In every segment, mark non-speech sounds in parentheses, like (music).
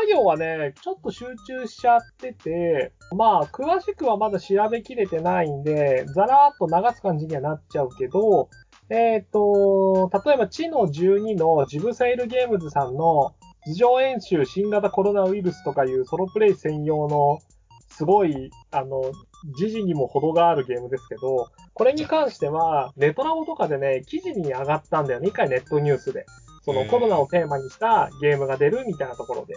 作業はね、ちょっと集中しちゃってて、まあ、詳しくはまだ調べきれてないんで、ざらーっと流す感じにはなっちゃうけど、えっ、と、例えば、知の12のジブセイルゲームズさんの、事情演習新型コロナウイルスとかいうソロプレイ専用の、すごい、あの、時事にも程があるゲームですけど、これに関しては、ネトラボとかでね、記事に上がったんだよね、一回ネットニュースで。そのコロナをテーマにしたゲームが出るみたいなところで。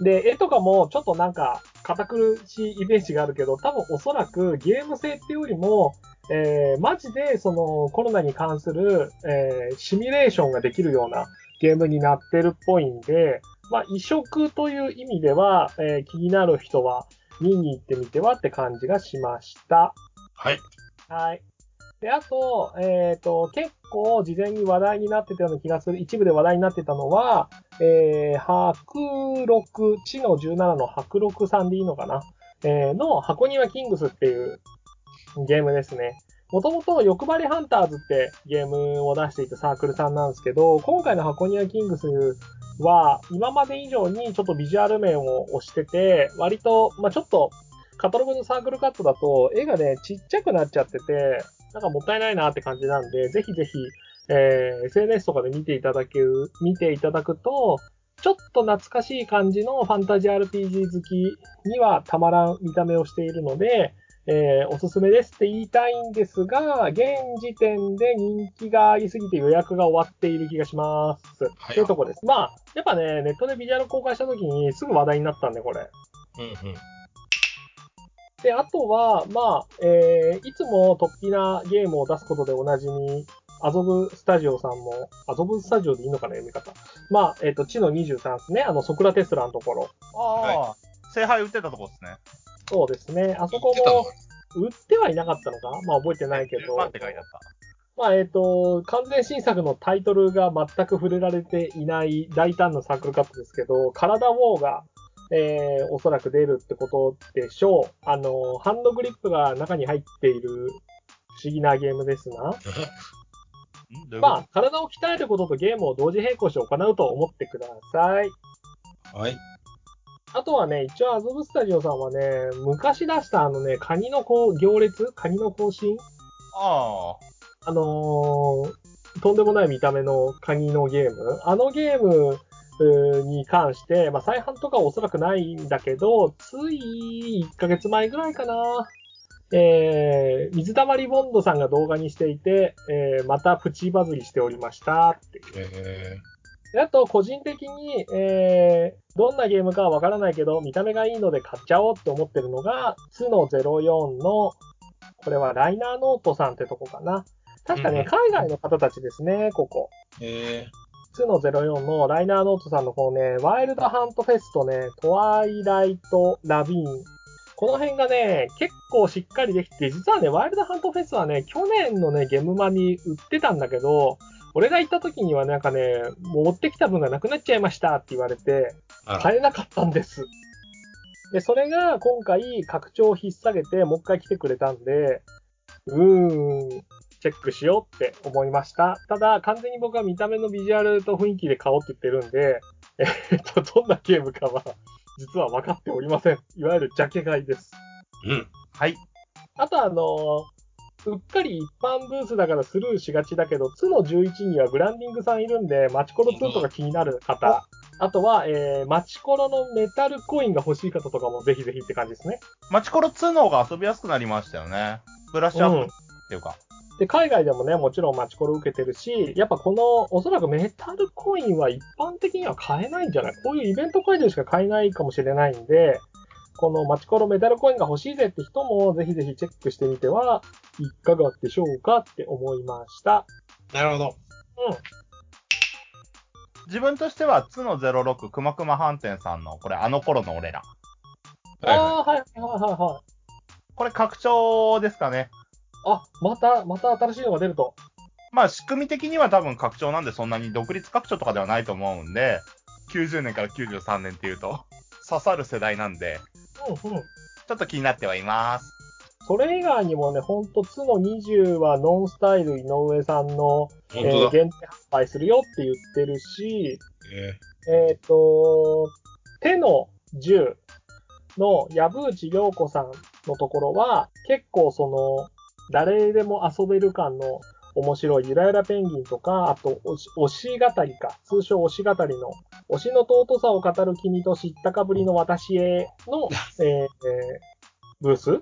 で、絵とかもちょっとなんか堅苦しいイメージがあるけど、多分おそらくゲーム性っていうよりも、えー、マジでそのコロナに関する、えー、シミュレーションができるようなゲームになってるっぽいんで、まあ移植という意味では、えー、気になる人は見に行ってみてはって感じがしました。はい。はい。で、あと、えっ、ー、と、結構事前に話題になってたような気がする、一部で話題になってたのは、えー、白六、地の17の白六さんでいいのかな？えー、の箱庭キングスっていうゲームですね。もともと欲張りハンターズってゲームを出していたサークルさんなんですけど、今回の箱庭キングスは今まで以上にちょっとビジュアル面を押してて、割と、まあ、ちょっとカタログのサークルカットだと絵がね、ちっちゃくなっちゃってて、なんかもったいないなって感じなんで、ぜひぜひ、えー、SNS とかで見ていただける、見ていただくと、ちょっと懐かしい感じのファンタジー RPG 好きにはたまらん見た目をしているので、えー、おすすめですって言いたいんですが、現時点で人気がありすぎて予約が終わっている気がします。はい、というとこです。まあ、やっぱね、ネットでビジュアル公開した時にすぐ話題になったんで、これ。うんうん。で、あとは、まあ、えー、いつも突飛なゲームを出すことでおなじみ、アゾブスタジオさんも、アゾブスタジオでいいのかな、読み方。まあ、えっ、ー、と、地の23ですね。あの、ソクラテスラのところ。ああ、はい、聖杯売ってたとこですね。そうですね。あそこも、売ってはいなかったのか？まあ覚えてないけど。って書いてあった。まあ、えっ、ー、と、完全新作のタイトルが全く触れられていない大胆なサークルカットですけど、体ウォーが、えー、おそらく出るってことでしょう。あの、ハンドグリップが中に入っている不思議なゲームですな。(laughs) まあ、体を鍛えることとゲームを同時並行して行うと思ってください。はい。あとはね、一応アゾブスタジオさんはね、昔出したあのね、カニのこう行列？カニの行進ああ。あのー、とんでもない見た目のカニのゲームあのゲームに関して、まあ、再販とかはおそらくないんだけど、つい1ヶ月前ぐらいかな。えー、水溜りボンドさんが動画にしていて、えー、またプチバズりしておりましたっていう。えー、あと、個人的に、えー、どんなゲームかはわからないけど、見た目がいいので買っちゃおうって思ってるのが、ツの04の、これはライナーノートさんってとこかな。確かね、うん、海外の方たちですね、ここ。えー2の04のライナーノートさんの方ね、ワイルドハントフェスとね、トワイライトラビーン。この辺がね、結構しっかりできて、実はね、ワイルドハントフェスはね、去年のね、ゲムマに売ってたんだけど、俺が行った時にはなんかね、持ってきた分がなくなっちゃいましたって言われて、買えなかったんです。で、それが今回拡張を引っ提げて、もう一回来てくれたんで、うーん、チェックしようって思いました。ただ、完全に僕は見た目のビジュアルと雰囲気で買おうって言ってるんで、(laughs) えっと、どんなゲームかは、実は分かっておりません。いわゆるジャケ買いです。うん。はい。あとあのうっかり一般ブースだからスルーしがちだけど、ツの11にはブランディングさんいるんで、マチコロ2とか気になる方、あとは、えー、マチコロのメタルコインが欲しい方とかもぜひぜひって感じですね。マチコロ2の方が遊びやすくなりましたよね。ブラッシュアップっていうか。で、海外でもね、もちろんマチコロ受けてるし、やっぱこの、おそらくメタルコインは一般的には買えないんじゃない？こういうイベント会場しか買えないかもしれないんで、このマチコロメタルコインが欲しいぜって人もぜひぜひチェックしてみてはいかがでしょうかって思いました。なるほど。うん。自分としては、つの06、くまくま飯店さんの、これ、あの頃の俺ら。ああ、はいはいはいはい。これ、拡張ですかね。あ、また、また新しいのが出ると。まあ、仕組み的には多分拡張なんでそんなに独立拡張とかではないと思うんで、90年から93年っていうと、刺さる世代なんで、うんうん。ちょっと気になってはいます。それ以外にもね、ほんと、つの20はノンスタイル井上さんの、えー、限定販売するよって言ってるし、えー、えー、と、手の10の藪内陽子さんのところは、結構その、誰でも遊べる感の面白いゆらゆらペンギンとか、あと推し、語りか、通称推し語りの、推しの尊さを語る君と知ったかぶりの私への、(laughs) えーえーブース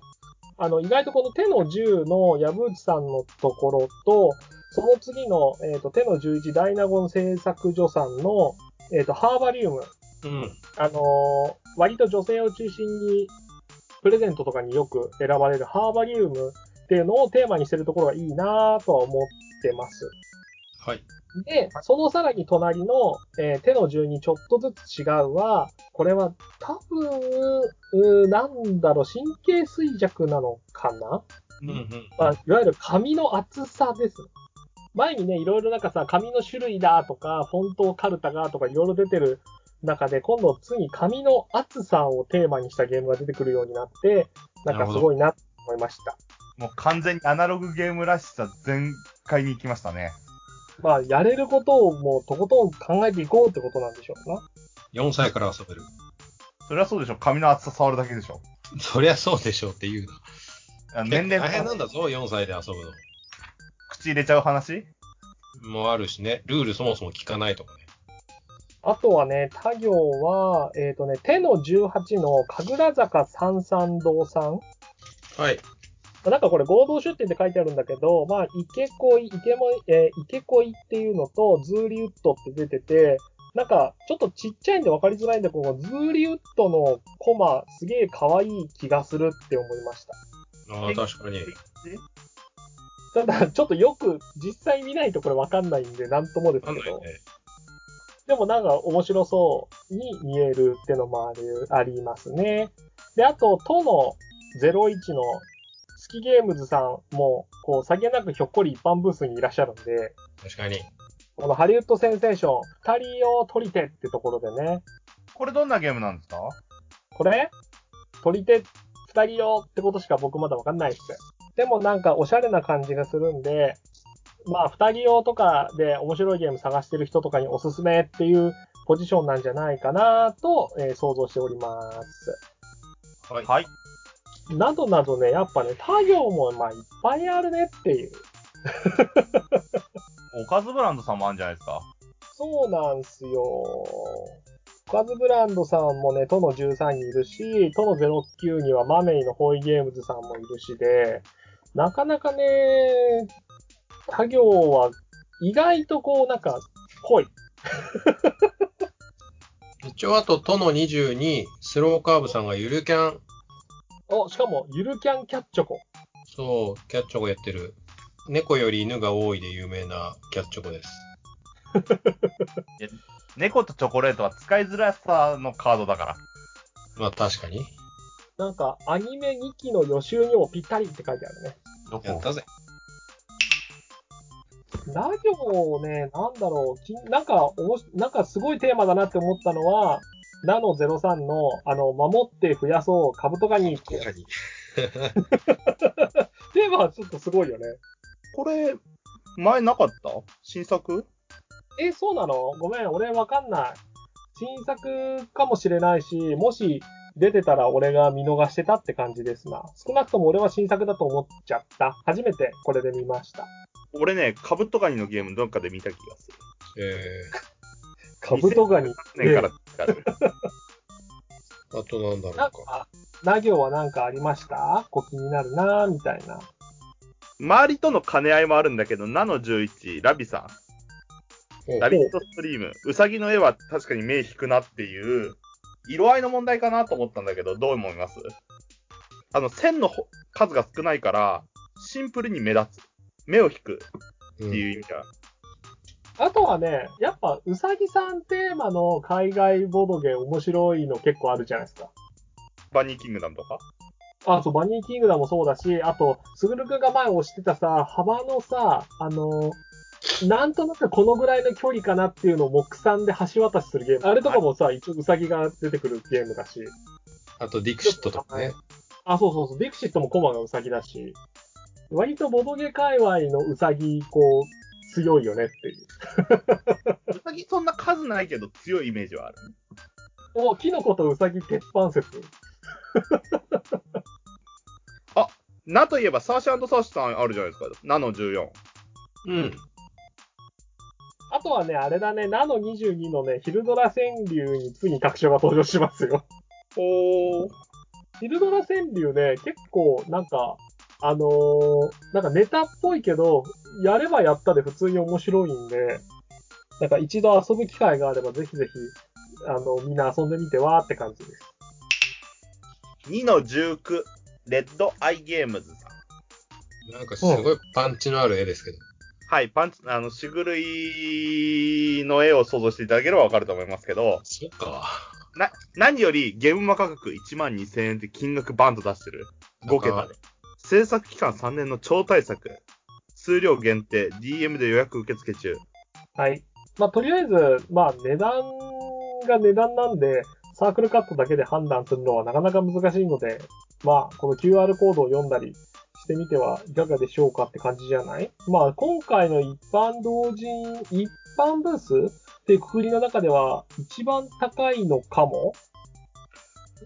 あの、意外とこの手の10の藪内さんのところと、その次の、えっ、と、手の11ダイナゴン製作所さんの、えっ、と、ハーバリウム。うん。あのー割と女性を中心に、プレゼントとかによく選ばれるハーバリウムっていうのをテーマにしてるところがいいなぁとは思ってます。はい。で、そのさらに隣の、えー手の順にちょっとずつ違うは、これは多分、なんだろう、神経衰弱なのかな、うんうん。まあ、いわゆる紙の厚さです。前にね、いろいろなんかさ、紙の種類だとか、フォントカルタがとかいろいろ出てる中で、今度次紙の厚さをテーマにしたゲームが出てくるようになって、なんかすごいなと思いました。もう完全にアナログゲームらしさ全開に行きましたね。まあ、やれることをもうとことん考えていこうってことなんでしょうな。4歳から遊べる。それはそうでしょ。紙の厚さ触るだけでしょ。そりゃそうでしょうって言うな。あ年齢大変なんだぞ、4歳で遊ぶ口入れちゃう話？の。もあるしね、ルールそもそも聞かないとかね。あとはね、他行は、えっ、とね、手の18の神楽坂三三堂さん。はい。なんかこれ合同出店って書いてあるんだけど、まあ、池恋、池も、えー池恋っていうのと、ズーリウッドって出てて、なんか、ちょっとちっちゃいんで分かりづらいんだけど、ズーリウッドのコマ、すげえ可愛い気がするって思いました。ああ、確かに。ただ、ちょっとよく、実際見ないとこれ分かんないんで、なんともですけど。でもなんか面白そうに見えるってのもある、ありますね。で、あと、都の01のスキゲームズさんも、こう、さげなくひょっこり一般ブースにいらっしゃるんで、確かに。このハリウッドセンセーション、二人を取り手ってところでね、これどんなゲームなんですか？これ？取り手二人用ってことしか僕まだわかんないっす。でもなんかおしゃれな感じがするんで、まあ二人用とかで面白いゲーム探してる人とかにおすすめっていうポジションなんじゃないかなと、えー想像しております。はい。はい。などなどね、やっぱね、他行もまあいっぱいあるねっていう。(laughs) おかずブランドさんもあるんじゃないですか？そうなんすよ。おかずブランドさんもね、都の13にいるし、都の09にはマメイのホイゲームズさんもいるしで、なかなかね、他行は意外とこうなんか濃い。(laughs) 一応、あと、都の20に、スローカーブさんがゆるキャン、お、しかもゆるキャンキャッチョコ。そう、キャッチョコやってる。猫より犬が多いで有名なキャッチョコです。(laughs) 猫とチョコレートは使いづらさのカードだから。まあ、確かに。なんかアニメ2期の予習にもぴったりって書いてあるね。どこ？やったぜ。ラ行ね、なんだろう、きなんか、おもしなんかすごいテーマだなって思ったのは、ナノ03の、あの、守って増やそう、カブトガニってやつ。に。テーマはちょっとすごいよね。これ、前なかった？新作？え、そうなの？ごめん、俺わかんない。新作かもしれないし、もし出てたら俺が見逃してたって感じですな。少なくとも俺は新作だと思っちゃった。初めてこれで見ました。俺ね、カブトガニのゲームどっかで見た気がする。えカブトガニ。2008年から使う。ー、あとなんだろうか。なんか、ラ行はなんかありました？こう気になるなみたいな。周りとの兼ね合いもあるんだけど、ナノ11、ラビさおん、ラビットストリーム、ウサギの絵は確かに目引くなっていう、色合いの問題かなと思ったんだけど、どう思います？あの、線のほ数が少ないから、シンプルに目立つ。目を引くうんっていう意味では。あとはね、やっぱ、うさぎさんテーマの海外ボードゲー面白いの結構あるじゃないですか。バニーキングダムとか？あ、そう、バニーキングダムもそうだし、あと、すぐるくんが前押してたさ、幅のさ、あの、なんとなくこのぐらいの距離かなっていうのを目算で橋渡しするゲーム。あれとかもさ、一応うさぎが出てくるゲームだし。あと、ディクシットとかね。あ、そうそうそう、ディクシットもコマがうさぎだし。割とボドゲ界隈のうさぎ、こう、強いよねっていう。(laughs) ウサギそんな数ないけど強いイメージはある。お、キノコとウサギ鉄板説。(laughs) ナといえば、サーシサーシさんあるじゃないですか。ナの14。うん。あとはね、あれだね、ナノ22のね、ヒルドラ川柳に次に拡張が登場しますよ。おー。ヒルドラ川柳ね、結構、なんか、あのーなんかネタっぽいけど、やればやったで普通に面白いんで、なんか一度遊ぶ機会があればぜひぜひ、あの、みんな遊んでみてわーって感じです。2の19、レッドアイゲームズさん。なんかすごいパンチのある絵ですけど。はい、パンチ、あの、しぐるいの絵を想像していただければわかると思いますけど、そっか。な、何よりゲームマ価格1万2000円って金額バンと出してる。5桁で。制作期間3年の超大作。数量限定、DM で予約受付中。はい。まあ、とりあえず、まあ、値段が値段なんで、サークルカットだけで判断するのはなかなか難しいので、まあ、この QR コードを読んだりしてみてはいかがでしょうかって感じじゃない？まあ、今回の一般同人、一般ブースっていうくくりの中では一番高いのかも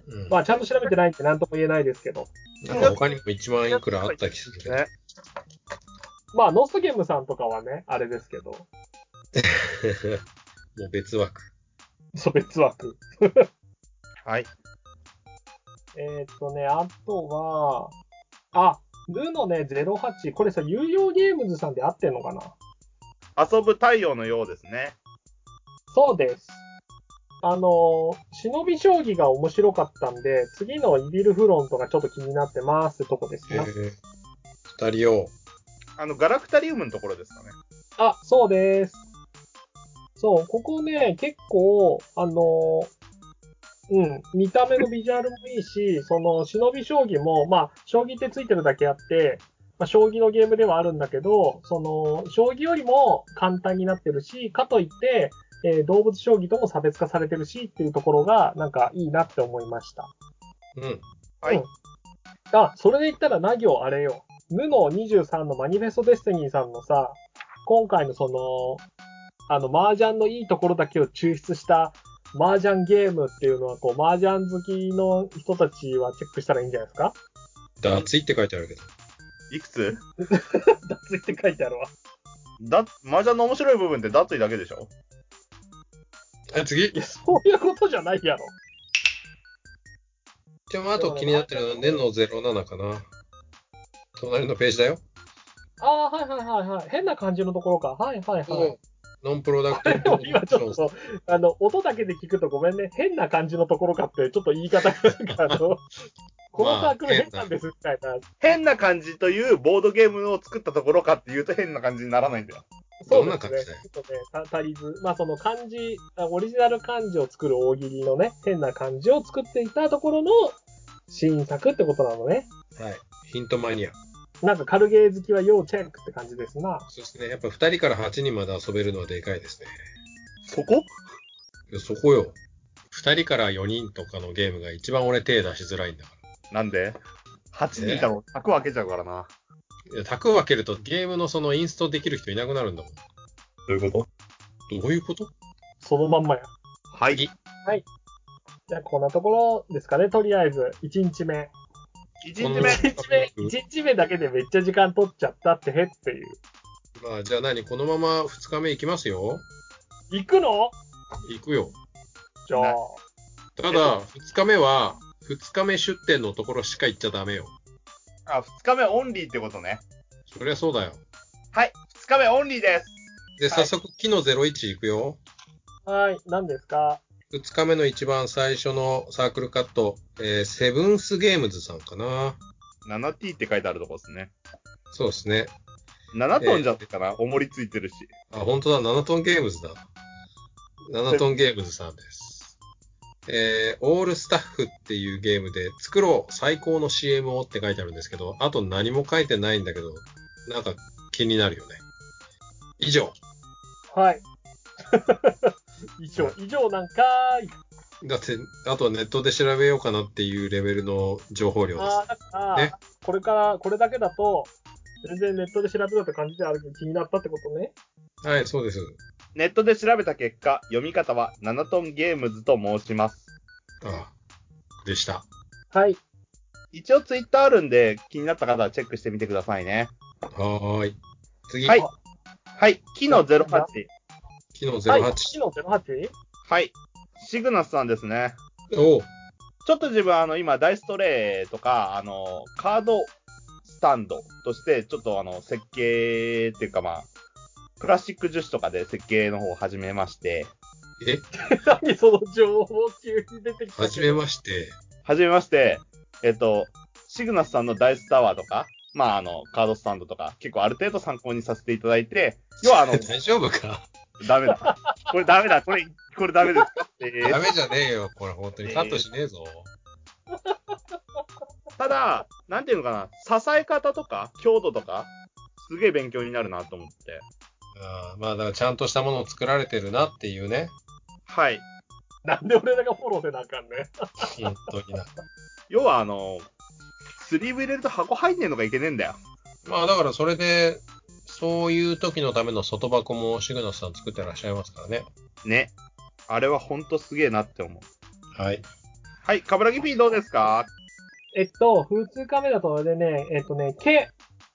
うん。まあ、ちゃんと調べてないって何とも言えないですけど。なんか他にも1万いくらあった気する。ね。まあ、ノストゲームさんとかはね、あれですけど、(laughs) もう別枠。そう別枠。(laughs) はい。えーっとね、あとは、あ、ルのね、08。これさ、有料ゲームズさんで合ってんのかな？遊ぶ太陽のようですね。そうです。あのー、忍び将棋が面白かったんで、次のイビルフロントがちょっと気になってますってとこですえね。ー、二人を。あの、ガラクタリウムのところですかね。あ、そうです。そう、ここね、結構、あのーうん、見た目のビジュアルもいいし、その、忍び将棋も、まあ、将棋ってついてるだけあって、まあ、将棋のゲームではあるんだけど、その、将棋よりも簡単になってるし、かといって、えー動物将棋とも差別化されてるしっていうところが、なんかいいなって思いました。うん。はいうんあ、それで言ったら、な行あれよ。ヌの23のマニフェストデスティニーさんのさ、今回のその、あの、麻雀のいいところだけを抽出した麻雀ゲームっていうのは、こう、麻雀好きの人たちはチェックしたらいいんじゃないですか？ダーツイって書いてあるけど。いくつ？(laughs) 脱いって書いてあるわ。だ、麻雀の面白い部分って脱衣だけでしょ？あ、次？いや、そういうことじゃないやろ。でもあと気になってるのは、ネの07かな。隣のページだよ。ああ、はいはいはいはい。変な感じのところか。はいはいはい。ノンプロダクトでも今ちょっと、あの、音だけで聞くとごめんね。変な感じのところかって、ちょっと言い方があの、このサークル変なんですみたいな。変な感じというボードゲームを作ったところかっていうと変な感じにならないんだよ。そうどんなですね。感じだよちょっとね、た足りず。まあその漢字、あオリジナル漢字を作る大喜利のね、変な漢字を作っていたところの新作ってことなのね。はい。ヒントマニア。なんか軽ゲー好きは要チェックって感じですな。そうですね。やっぱ2人から8人まで遊べるのはでかいですね。そこ？いやそこよ。2人から4人とかのゲームが一番俺手出しづらいんだかなんで ?8 人いたの柵分けちゃうからな。ら。いや、卓分けるとゲームのそのインストできる人いなくなるんだもん。どういうこと？どういうこと？そのまんまや。はい。次じゃあこんなところですかね、とりあえず。1日目。1この日目。1日目、1日目だけでめっちゃ時間取っちゃったってへっていう。まあ、じゃあ何？このまま2日目行きますよ。行くの？行くよ。じゃあ、ただ、2日目は、2日目出店のところしか行っちゃダメよ。あ、2日目オンリーってことね。そりゃそうだよ。はい。2日目オンリーです。で、はい早速、木の01行くよ。はい、何ですか？2日目の一番最初のサークルカット、えーセブンスゲームズさんかな。7T って書いてあるとこですね。そうですね。7トンじゃったかな、重りついてるし。あ、本当だ、7トンゲームズだ。7トンゲームズさんです。えー、オールスタッフっていうゲームで、作ろう最高の CM をって書いてあるんですけど、あと何も書いてないんだけど、なんか気になるよね。以上。はい。(laughs) 以上、以上なんかーい。だって、あとはネットで調べようかなっていうレベルの情報量ですあ。あ、ねこれから、これだけだと、全然ネットで調べたって感じであるけど気になったってことね。はい、そうです。ネットで調べた結果、読み方は7トンゲームズと申します。あでした。はい。一応ツイッターあるんで、気になった方はチェックしてみてくださいね。はーい。次。はい。はい。キノ08。昨日はい。08。昨日 08? はい。シグナスさんですね。おうちょっと自分、あの、今、ダイストレイとか、あの、カードスタンドとして、ちょっとあの、設計っていうかまあ、クラシック樹脂とかで設計の方を始めまして、え、(laughs) 何その情報急に出てきた。はじめまして。始めまして、えっと、シグナスさんのダイスタワーとか、まあ、あの、カードスタンドとか、結構ある程度参考にさせていただいて、要はあの、(laughs) 大丈夫か？ダメだ。これダメだ。これ、これダメですかってダメじゃねえよ。これ本当にカットしねえぞ。ただ、なんていうのかな、支え方とか、強度とか、すげえ勉強になるなと思って。あーまあ、だからちゃんとしたものを作られてるなっていうね。はい。なんで俺らがフォローせなあかんね。本当にな。(laughs) 要はあの、スリーブ入れると箱入んねえのがいけねえんだよ。まあ、だからそれで、そういう時のための外箱もシグナスさん作ってらっしゃいますからね。ね。あれはほんとすげえなって思う。はい。はい、カブラギ P どうですか？えっと、普通カメラとでね、えっとね、ケ、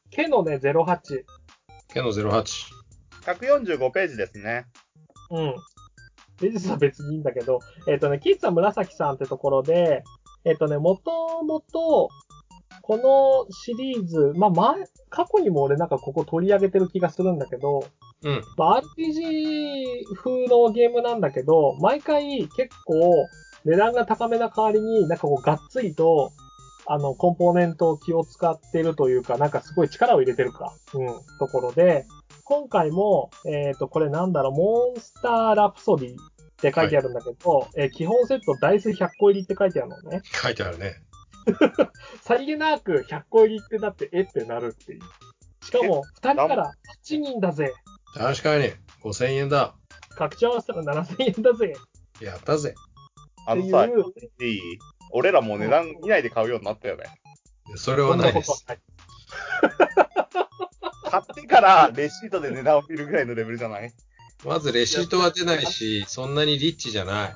ケのね、08。ケノ08。145ページですね。うん。美術は別にいいんだけど、えっとね、キッズは紫さんってところで、えっとね、もともと、このシリーズ、まあ、前、過去にも俺なんかここ取り上げてる気がするんだけど、うん。まあ、RPG 風のゲームなんだけど、毎回結構値段が高めな代わりになんかこうがっつりと、あの、コンポーネントを気を使ってるというか、なんかすごい力を入れてるか、うん、ところで、今回も、えっ、と、これなんだろう、モンスターラプソディって書いてあるんだけど、えー基本セットダイス100個入りって書いてあるのね。書いてあるね。(laughs) さりげなく100個入りってだって、えってなるっていう。しかも、2人から8人だぜ。確かに。5000円だ。拡張合わせたら7000円だぜ。やったぜ。あのさ、いいい？俺らもう値段見ないで買うようになったよね。それはないです。買ってからレシートで値段を見るぐらいのレベルじゃない？まずレシートは出ないし、そんなにリッチじゃない。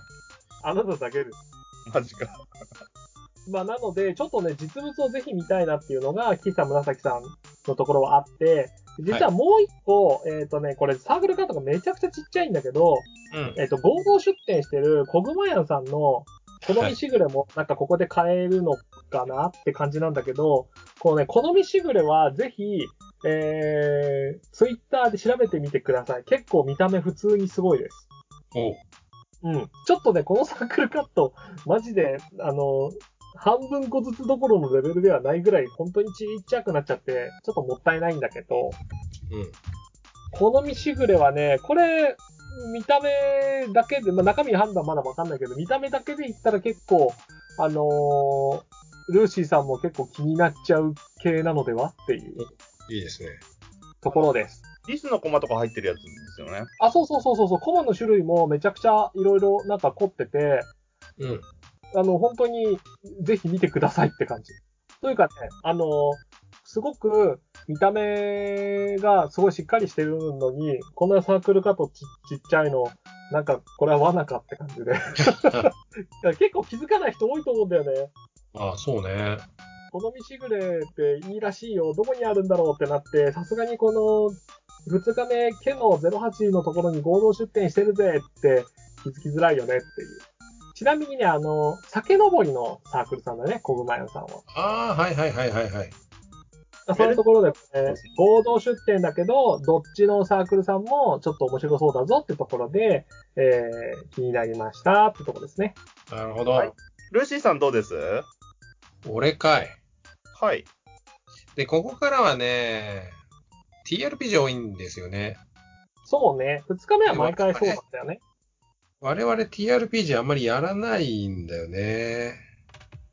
あなただけです。マジか。まあ、なので、ちょっとね、実物をぜひ見たいなっていうのが、岸田紫さんのところはあって、実はもう一個、えっ、とね、これサークルカードがめちゃくちゃちっちゃいんだけど、うん。えっ、と、合同出店してるコグマヤンさんの、好みしぐれもなんかここで買えるのかなって感じなんだけど、このね、好みしぐれはぜひ、えー、ツイッターで調べてみてください。結構見た目普通にすごいです。おううん。ちょっとね、このサークルカット、マジで、あの、半分個ずつどころのレベルではないぐらい、本当にちっちゃくなっちゃって、ちょっともったいないんだけど、うん。好みしぐれはね、これ、見た目だけで、まあ、中身判断まだわかんないけど、見た目だけで言ったら結構、あのールーシーさんも結構気になっちゃう系なのではっていういいですね。ところです。リスのコマとか入ってるやつですよね。あ、そうそうそうそうそう、コマの種類もめちゃくちゃいろいろなんか凝ってて、うん。あの、本当に、ぜひ見てくださいって感じ。というかね、あの、すごく、見た目がすごいしっかりしてるのに、こんなサークルかとちちっちゃいの、なんか、これは罠かって感じで。い (laughs) や結構気づかない人多いと思うんだよね。ああ、そうね。好みしぐれっていいらしいよ。どこにあるんだろうってなって、さすがにこの、2日目、ケの08のところに合同出店してるぜって気づきづらいよねっていう。ちなみにね、あの、酒登りのサークルさんだね、小熊屋さんは。ああ、はいはいはいはいはい。そういうところで、ね、合同出店だけど、どっちのサークルさんもちょっと面白そうだぞってところで、えー、気になりましたってところですね。なるほど。はいルーシーさんどうです？俺かい。はい。で、ここからはね、TRPG 多いんですよね。そうね。2日目は毎回そうだったよね。我々 TRPG あんまりやらないんだよね。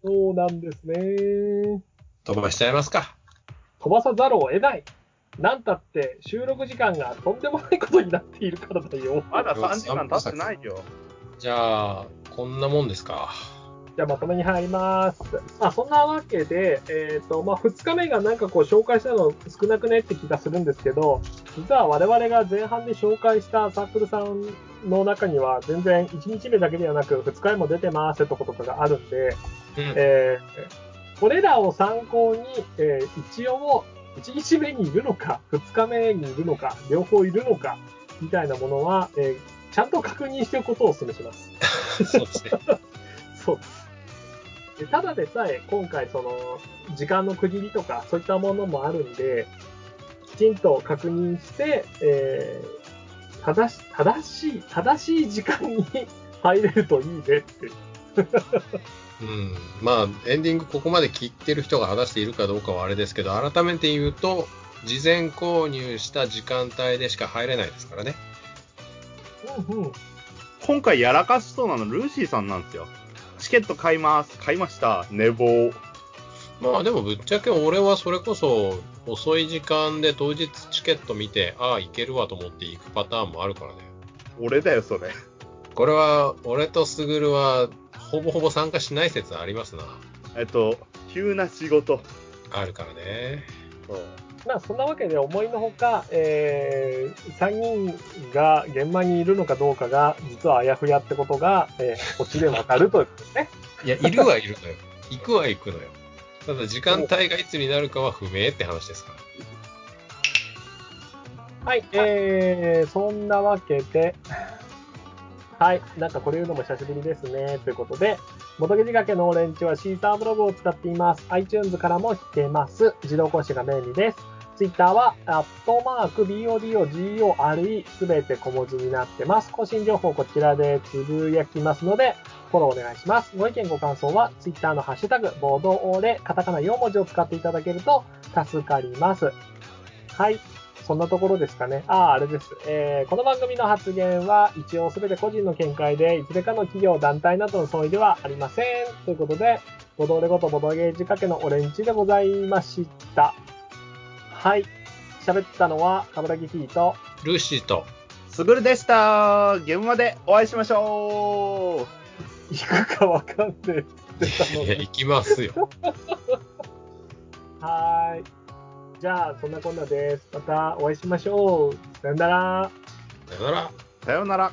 そうなんですね。飛ばしちゃいますか。飛ばさざるを得ない。なんたって収録時間がとんでもないことになっているからだよ。まだ3時間経ってないよ。じゃあ、こんなもんですか。じゃあまとめに入ります。まあそんなわけで、えっ、と、まあ2日目がなんかこう紹介したの少なくねって気がするんですけど、実は我々が前半で紹介したサークルさんの中には全然1日目だけではなく2日目も出てますってとことかがあるんで、うんえーこれらを参考に、えー一応、1日目にいるのか、2日目にいるのか、両方いるのか、みたいなものは、えーちゃんと確認しておくことをお勧めします。(laughs) そうですね。(laughs) そうです。でただでさえ、今回、その、時間の区切りとか、そういったものもあるんで、きちんと確認して、えー正し、正しい、正しい時間に (laughs) 入れるといいねって。うん。まあ、エンディングここまで聞いてる人が果たしているかどうかはあれですけど、改めて言うと、事前購入した時間帯でしか入れないですからね。うんうん。今回やらかしそうなのルーシーさんなんですよ。チケット買います。買いました。寝坊。まあでもぶっちゃけ俺はそれこそ遅い時間で当日チケット見て、ああ、行けるわと思って行くパターンもあるからね。俺だよ、それ。これは、俺とスグルは、ほぼほぼ参加しない説ありますな。えっと、急な仕事。あるからね。まあ、そんなわけで思いのほか、えー、3人が現場にいるのかどうかが、実はあやふやってことが、えー、こっちでわかるということですね。いや、いるはいるのよ。行くは行くのよ。ただ時間帯がいつになるかは不明って話ですから。はい、えー、そんなわけで、はい、なんかこれ言うのも久しぶりですね、ということで、元木仕掛けのオレンジはシーサーブログを使っています。iTunes からも聞けます。自動更新が便利です。Twitter は、アットマーク、BODOGORE、すべて小文字になってます。更新情報こちらでつぶやきますので、フォローお願いします。ご意見ご感想は、Twitter のハッシュタグ、ボードオーレ、カタカナ4文字を使っていただけると助かります。はい。そんなところですかね。ああ、あれです。えーこの番組の発言は一応すべて個人の見解で、いずれかの企業、団体などの相違ではありません。ということで、ボドレゴとボドゲージ掛けのオレンジでございました。はい。喋ったのは、カブラギ T と、ルーシーと、すぐるでした。現場でお会いしましょう。行くかわかんねえって言ってたのいや、に。行きますよ。(laughs) はーい。じゃあ、そんなこんなです。またお会いしましょう。さよなら。さよなら。さようなら。